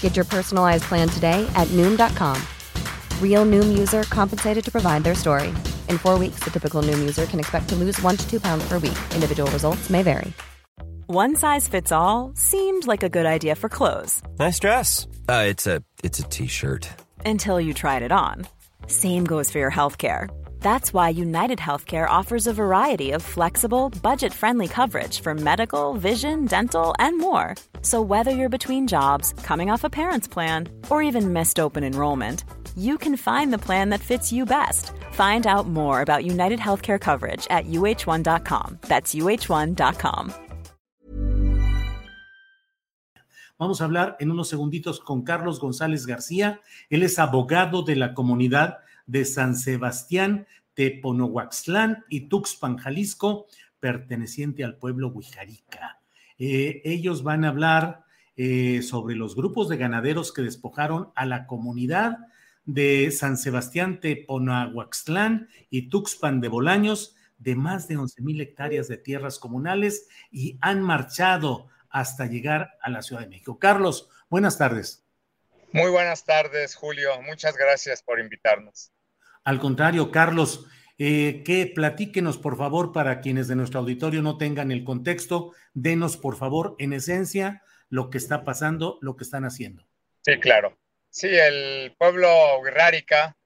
Get your personalized plan today at Noom.com. Real Noom user compensated to provide their story. In four weeks, the typical Noom user can expect to lose one to two pounds per week. Individual results may vary. One size fits all seemed like a good idea for clothes. Nice dress. Uh, it's a it's a t-shirt. Until you tried it on. Same goes for your healthcare. That's why United Healthcare offers a variety of flexible, budget friendly coverage for medical, vision, dental, and more. So, whether you're between jobs, coming off a parent's plan, or even missed open enrollment, you can find the plan that fits you best. Find out more about United Healthcare coverage at uh1.com. That's uh1.com. Vamos a hablar en unos segunditos con Carlos González García. Él es abogado de la comunidad de San Sebastián, Teponohuaxtlán y Tuxpan, Jalisco, perteneciente al pueblo Huijarica. Eh, ellos van a hablar eh, sobre los grupos de ganaderos que despojaron a la comunidad de San Sebastián, Teponohuaxtlán y Tuxpan de Bolaños de más de 11 mil hectáreas de tierras comunales y han marchado hasta llegar a la Ciudad de México. Carlos, buenas tardes. Muy buenas tardes, Julio. Muchas gracias por invitarnos. Al contrario, Carlos, eh, que platíquenos, por favor, para quienes de nuestro auditorio no tengan el contexto, denos, por favor, en esencia, lo que está pasando, lo que están haciendo. Sí, claro. Sí, el pueblo Huirrárica,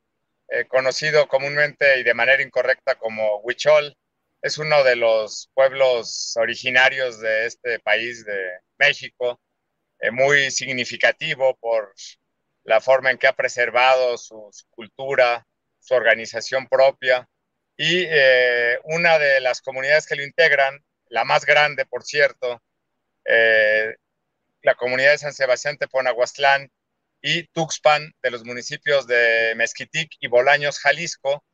eh, conocido comúnmente y de manera incorrecta como Huichol, es uno de los pueblos originarios de este país de México, eh, muy significativo por la forma en que ha preservado su cultura, su organización propia. Y eh, una de las comunidades que lo integran, la más grande, por cierto, eh, la comunidad de San Sebastián Teponahuastlán y Tuxpan de los municipios de Mezquitic y Bolaños, Jalisco,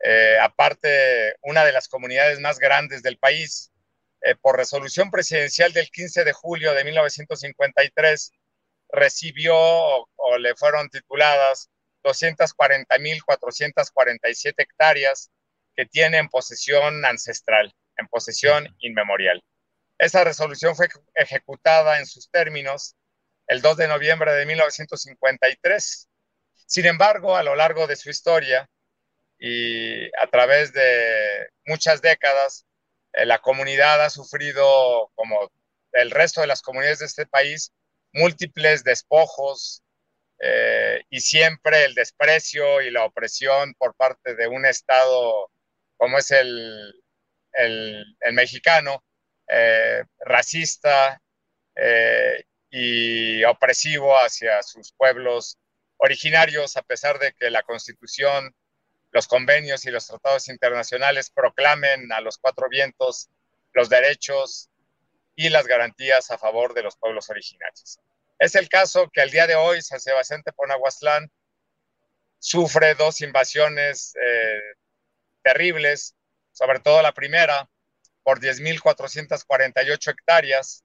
eh, aparte una de las comunidades más grandes del país, por resolución presidencial del 15 de julio de 1953, recibió o le fueron tituladas 240.447 hectáreas que tiene en posesión ancestral, en posesión inmemorial. Esa resolución fue ejecutada en sus términos el 2 de noviembre de 1953. Sin embargo, a lo largo de su historia y a través de muchas décadas, eh, la comunidad ha sufrido, como el resto de las comunidades de este país, múltiples despojos, eh, y siempre el desprecio y la opresión por parte de un Estado como es el, el, mexicano, eh, racista eh, y opresivo hacia sus pueblos originarios, a pesar de que la Constitución, los convenios y los tratados internacionales proclamen a los cuatro vientos los derechos y las garantías a favor de los pueblos originarios. Es el caso que al día de hoy San Sebastián Teponahuastlán sufre dos invasiones eh, terribles, sobre todo la primera, por 10.448 hectáreas,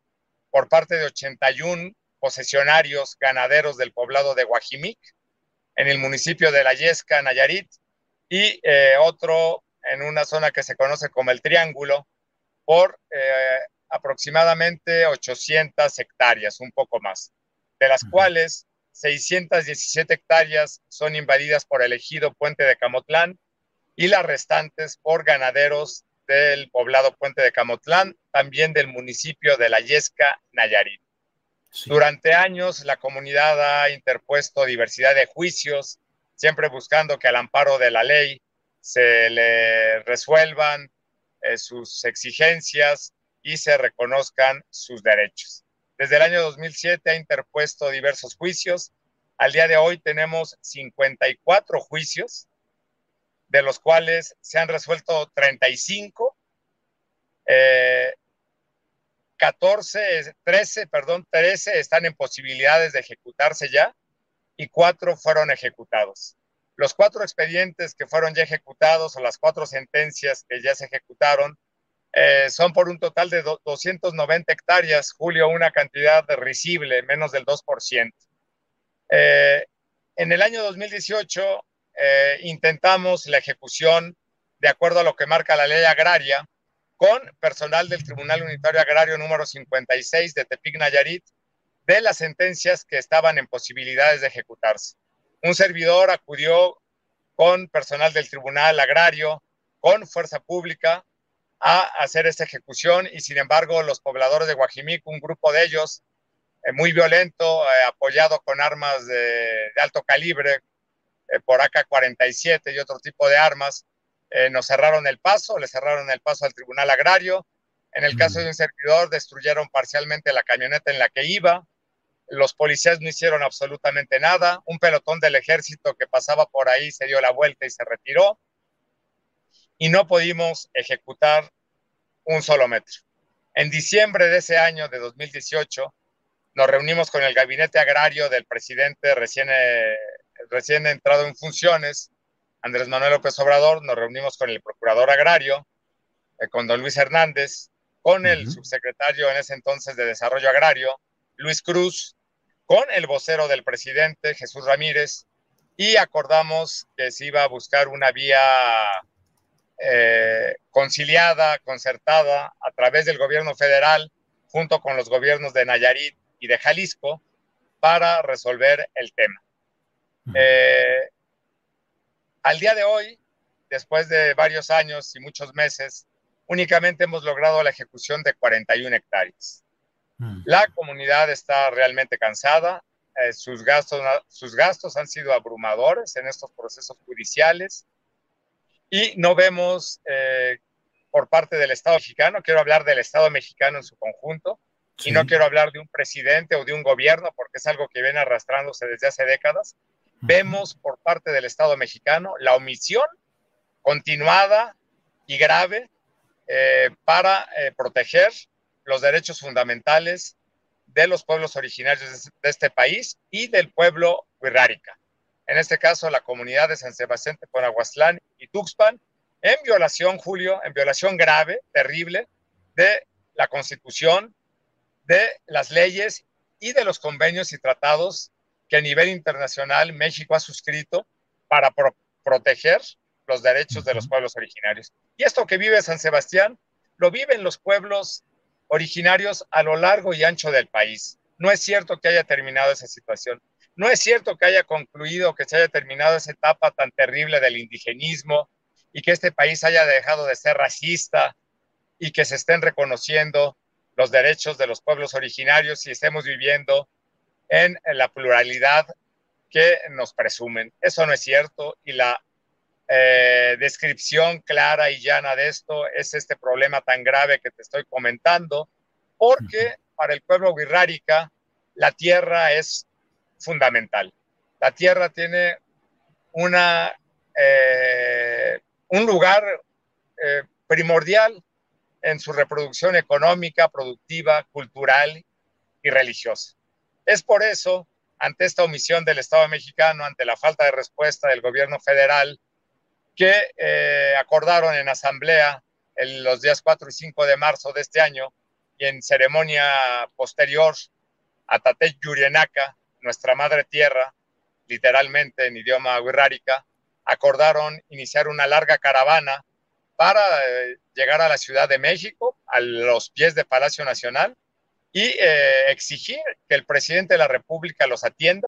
por parte de 81 posesionarios ganaderos del poblado de Guajimic, en el municipio de La Yesca, Nayarit, y eh, otro en una zona que se conoce como el Triángulo, por eh, aproximadamente 800 hectáreas, un poco más de las cuales 617 hectáreas son invadidas por el ejido Puente de Camotlán y las restantes por ganaderos del poblado Puente de Camotlán, también del municipio de La Yesca, Nayarit. Durante años, la comunidad ha interpuesto diversidad de juicios, siempre buscando que al amparo de la ley se le resuelvan eh, sus exigencias y se reconozcan sus derechos. Desde el año 2007 ha interpuesto diversos juicios. Al día de hoy tenemos 54 juicios, de los cuales se han resuelto 35. Eh, 14, 13, perdón, 13 están en posibilidades de ejecutarse ya y cuatro fueron ejecutados. Los cuatro expedientes que fueron ya ejecutados o las cuatro sentencias que ya se ejecutaron eh, son por un total de 290 hectáreas, Julio, una cantidad risible, menos del 2%. Eh, en el año 2018 eh, intentamos la ejecución, de acuerdo a lo que marca la ley agraria, con personal del Tribunal Unitario Agrario número 56 de Tepic Nayarit, de las sentencias que estaban en posibilidades de ejecutarse un servidor acudió con personal del Tribunal Agrario, con Fuerza Pública, a hacer esta ejecución y sin embargo los pobladores de Guajimico, un grupo de ellos eh, muy violento, eh, apoyado con armas de, alto calibre, eh, por AK-47 y otro tipo de armas, nos cerraron el paso, le cerraron el paso al Tribunal Agrario. En el caso de un servidor, destruyeron parcialmente la camioneta en la que iba, los policías no hicieron absolutamente nada. Un pelotón del ejército que pasaba por ahí se dio la vuelta y se retiró. Y no pudimos ejecutar un solo metro. En diciembre de ese año, de 2018, nos reunimos con el gabinete agrario del presidente recién, eh, recién entrado en funciones, Andrés Manuel López Obrador. Nos reunimos con el procurador agrario, eh, con don Luis Hernández, con el subsecretario en ese entonces de Desarrollo Agrario, Luis Cruz, con el vocero del presidente, Jesús Ramírez, y acordamos que se iba a buscar una vía eh, conciliada, concertada, a través del gobierno federal, junto con los gobiernos de Nayarit y de Jalisco, para resolver el tema. Eh, al día de hoy, después de varios años y muchos meses, únicamente hemos logrado la ejecución de 41 hectáreas. Mm. La comunidad está realmente cansada, eh, sus, gastos, sus gastos han sido abrumadores en estos procesos judiciales y no vemos eh, por parte del Estado mexicano, quiero hablar del Estado mexicano en su conjunto, y no quiero hablar de un presidente o de un gobierno porque es algo que viene arrastrándose desde hace décadas, vemos por parte del Estado mexicano la omisión continuada y grave eh, para proteger los derechos fundamentales de los pueblos originarios de este país y del pueblo huirrárica. En este caso, la comunidad de San Sebastián, Teponahuaslán y Tuxpan, en violación, Julio, en violación grave, terrible, de la Constitución, de las leyes y de los convenios y tratados que a nivel internacional México ha suscrito para proteger los derechos de los pueblos originarios. Y esto que vive San Sebastián, lo viven los pueblos originarios a lo largo y ancho del país. No es cierto que haya terminado esa situación. No es cierto que haya concluido, que se haya terminado esa etapa tan terrible del indigenismo y que este país haya dejado de ser racista y que se estén reconociendo los derechos de los pueblos originarios y estemos viviendo en la pluralidad que nos presumen. Eso no es cierto y la eh, descripción clara y llana de esto es este problema tan grave que te estoy comentando, porque para el pueblo guirrárica la tierra es fundamental. La tierra tiene una, eh, un lugar eh, primordial en su reproducción económica, productiva, cultural y religiosa. Es por eso, ante esta omisión del Estado mexicano, ante la falta de respuesta del gobierno federal, que eh, acordaron en asamblea en los días 4 y 5 de marzo de este año y en ceremonia posterior a Tatey Yurienaka, nuestra madre tierra, literalmente en idioma wixárika, acordaron iniciar una larga caravana para eh, llegar a la Ciudad de México, a los pies de Palacio Nacional, y eh, exigir que el presidente de la República los atienda.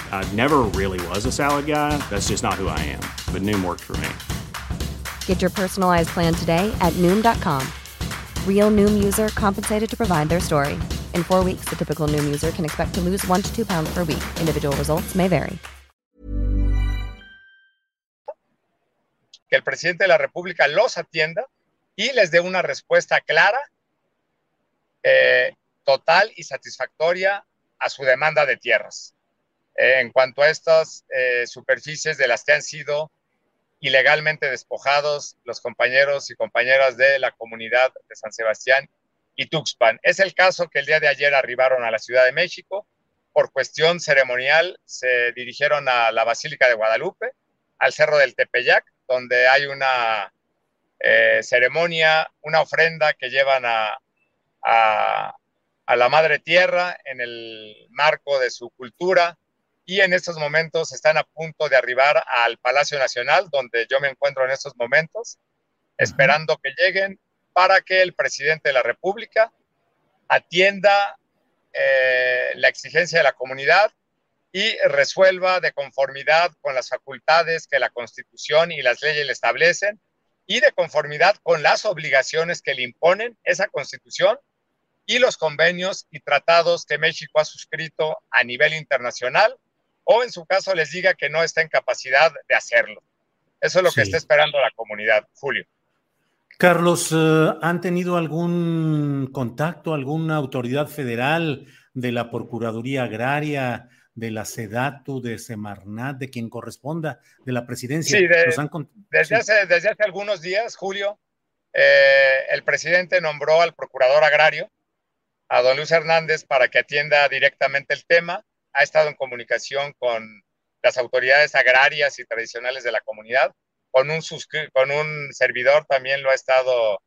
I never really was a salad guy. That's just not who I am. But Noom worked for me. Get your personalized plan today at Noom.com. Real Noom user compensated to provide their story. In four weeks, the typical Noom user can expect to lose one to two pounds per week. Individual results may vary. Que el presidente de la República los atienda y les dé una respuesta clara, eh, total y satisfactoria a su demanda de tierras. Eh, en cuanto a estas eh, superficies de las que han sido ilegalmente despojados los compañeros y compañeras de la comunidad de San Sebastián y Tuxpan. Es el caso que el día de ayer arribaron a la Ciudad de México. Por cuestión ceremonial se dirigieron a la Basílica de Guadalupe, al Cerro del Tepeyac, donde hay una eh, ceremonia, una ofrenda que llevan a, la Madre Tierra en el marco de su cultura, y en estos momentos están a punto de arribar al Palacio Nacional, donde yo me encuentro en estos momentos, esperando que lleguen para que el presidente de la República atienda eh, la exigencia de la comunidad y resuelva de conformidad con las facultades que la Constitución y las leyes le establecen y de conformidad con las obligaciones que le imponen esa Constitución y los convenios y tratados que México ha suscrito a nivel internacional o en su caso les diga que no está en capacidad de hacerlo. Eso es lo que está esperando la comunidad, Julio. Carlos, eh, ¿han tenido algún contacto, alguna autoridad federal de la Procuraduría Agraria, de la SEDATU, de Semarnat, de quien corresponda, de la presidencia? Sí, desde, Hace, desde hace algunos días, Julio, eh, el presidente nombró al procurador agrario, a don Luis Hernández, para que atienda directamente el tema ha estado en comunicación con las autoridades agrarias y tradicionales de la comunidad, con un, con un servidor también lo ha estado,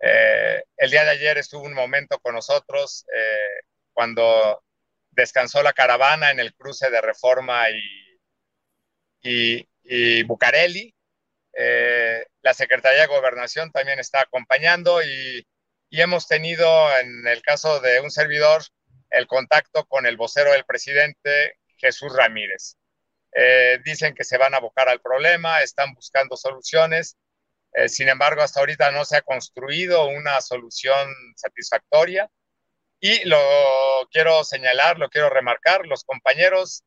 eh, el día de ayer estuvo un momento con nosotros eh, cuando descansó la caravana en el cruce de Reforma y, y, Bucareli. Eh, la Secretaría de Gobernación también está acompañando y, y hemos tenido, en el caso de un servidor, el contacto con el vocero del presidente, Jesús Ramírez. Eh, dicen que se van a abocar al problema, están buscando soluciones. Eh, sin embargo, hasta ahorita no se ha construido una solución satisfactoria. Y lo quiero señalar, lo quiero remarcar, los compañeros,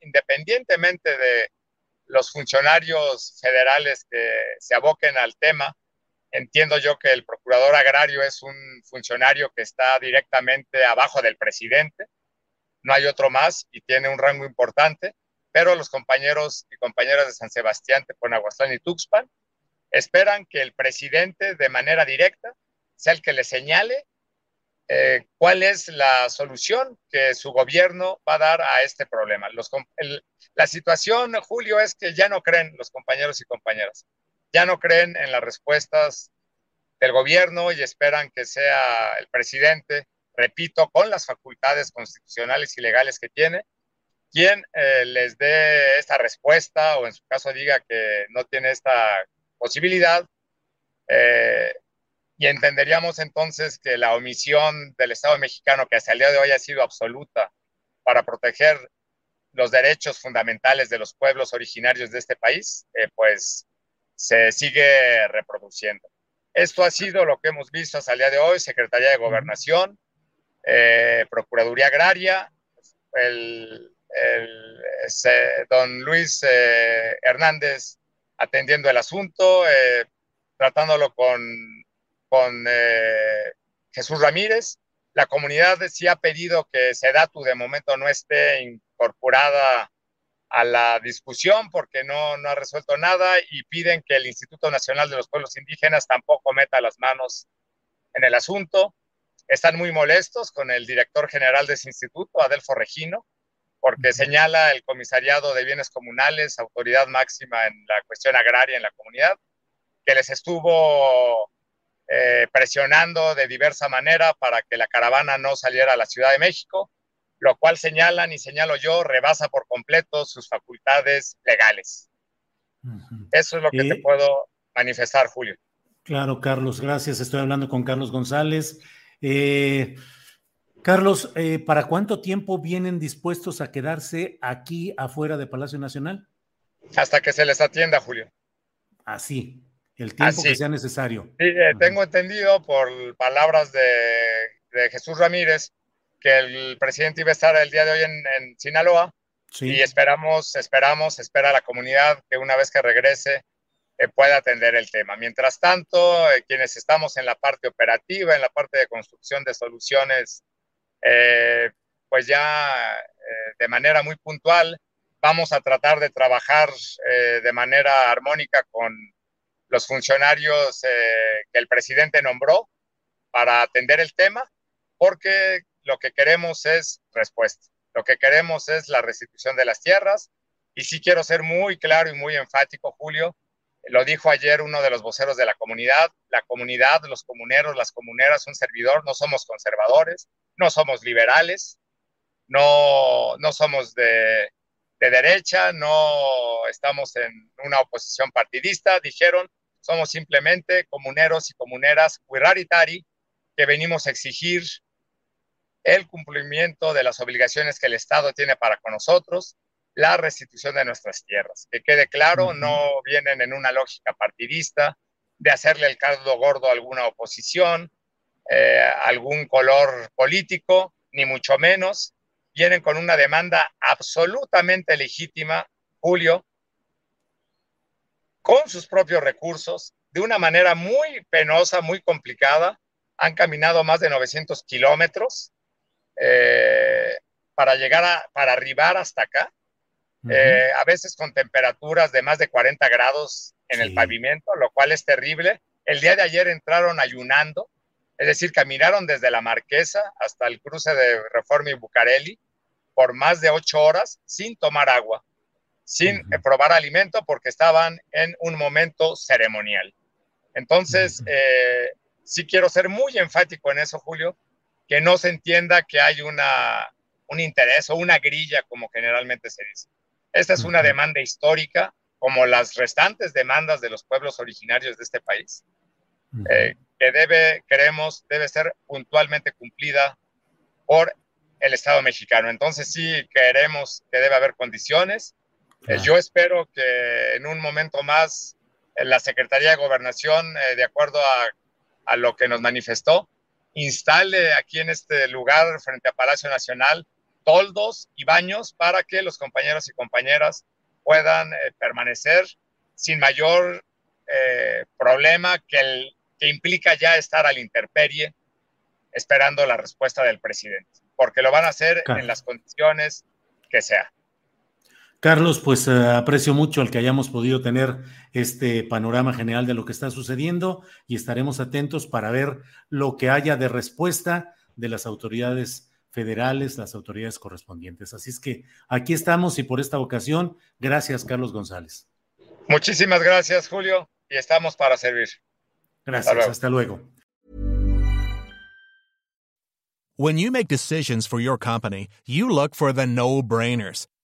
independientemente de los funcionarios federales que se aboquen al tema, Entiendo yo que el procurador agrario es un funcionario que está directamente abajo del presidente, no hay otro más y tiene un rango importante, pero los compañeros y compañeras de San Sebastián, Teponaguaslán y Tuxpan esperan que el presidente de manera directa sea el que le señale eh, cuál es la solución que su gobierno va a dar a este problema. la situación, Julio, es que ya no creen los compañeros y compañeras ya no creen en las respuestas del gobierno y esperan que sea el presidente, repito, con las facultades constitucionales y legales que tiene, quien eh, les dé esta respuesta o en su caso diga que no tiene esta posibilidad. Eh, y entenderíamos entonces que la omisión del Estado mexicano, que hasta el día de hoy ha sido absoluta para proteger los derechos fundamentales de los pueblos originarios de este país, eh, pues se sigue reproduciendo. Esto ha sido lo que hemos visto hasta el día de hoy, Secretaría de Gobernación, eh, Procuraduría Agraria, el, don Luis eh, Hernández atendiendo el asunto, eh, tratándolo con, con Jesús Ramírez. La comunidad sí ha pedido que SEDATU de momento no esté incorporada a la discusión porque no, no ha resuelto nada y piden que el Instituto Nacional de los Pueblos Indígenas tampoco meta las manos en el asunto. Están muy molestos con el director general de ese instituto, Adelfo Regino, porque señala el comisariado de bienes comunales, autoridad máxima en la cuestión agraria en la comunidad, que les estuvo eh, presionando de diversa manera para que la caravana no saliera a la Ciudad de México lo cual señalan y señalo yo, rebasa por completo sus facultades legales. Eso es lo que te puedo manifestar, Julio. Claro, Carlos, gracias. Estoy hablando con Carlos González. Eh, Carlos, eh, ¿para cuánto tiempo vienen dispuestos a quedarse aquí afuera de Palacio Nacional? Hasta que se les atienda, Julio. Así. el tiempo que sea necesario. Sí, eh, tengo entendido por palabras de, de, Jesús Ramírez que el presidente iba a estar el día de hoy en, en Sinaloa y esperamos, esperamos, espera la comunidad que una vez que regrese eh, pueda atender el tema. Mientras tanto, eh, quienes estamos en la parte operativa, en la parte de construcción de soluciones, pues ya de manera muy puntual, vamos a tratar de trabajar de manera armónica con los funcionarios eh, que el presidente nombró para atender el tema, porque lo que queremos es respuesta. Lo que queremos es la restitución de las tierras. Y sí quiero ser muy claro y muy enfático, Julio. Lo dijo ayer uno de los voceros de la comunidad. La comunidad, los comuneros, las comuneras, un servidor, no somos conservadores, no somos liberales, no, no somos de, de derecha, no estamos en una oposición partidista, dijeron, somos simplemente comuneros y comuneras que venimos a exigir el cumplimiento de las obligaciones que el Estado tiene para con nosotros, la restitución de nuestras tierras. Que quede claro, no vienen en una lógica partidista de hacerle el caldo gordo a alguna oposición, eh, algún color político, ni mucho menos. Vienen con una demanda absolutamente legítima, Julio, con sus propios recursos, de una manera muy penosa, muy complicada. Han caminado más de 900 kilómetros eh, para llegar a, para arribar hasta acá, eh, a veces con temperaturas de más de 40 grados en el pavimento, lo cual es terrible. El día de ayer entraron ayunando, es decir, caminaron desde la Marquesa hasta el cruce de Reforma y Bucareli por más de ocho horas sin tomar agua sin probar alimento porque estaban en un momento ceremonial. Entonces, eh, sí quiero ser muy enfático en eso, Julio, que no se entienda que hay una, un interés o una grilla, como generalmente se dice. Esta es una demanda histórica, como las restantes demandas de los pueblos originarios de este país, eh, que debe, creemos, debe ser puntualmente cumplida por el Estado mexicano. Entonces sí queremos que debe haber condiciones eh, yo espero que en un momento más la Secretaría de Gobernación, eh, de acuerdo a, a, lo que nos manifestó, instale aquí en este lugar, frente a Palacio Nacional, toldos y baños para que los compañeros y compañeras puedan eh, permanecer sin mayor problema que, el, que implica ya estar a la intemperie esperando la respuesta del presidente, porque lo van a hacer en las condiciones que sea. Carlos, pues eh, aprecio mucho el que hayamos podido tener este panorama general de lo que está sucediendo y estaremos atentos para ver lo que haya de respuesta de las autoridades federales, las autoridades correspondientes. Así es que aquí estamos y por esta ocasión, gracias Carlos González. Muchísimas gracias Julio y estamos para servir. Gracias, hasta luego. When you make decisions for your company, you look for the no-brainers.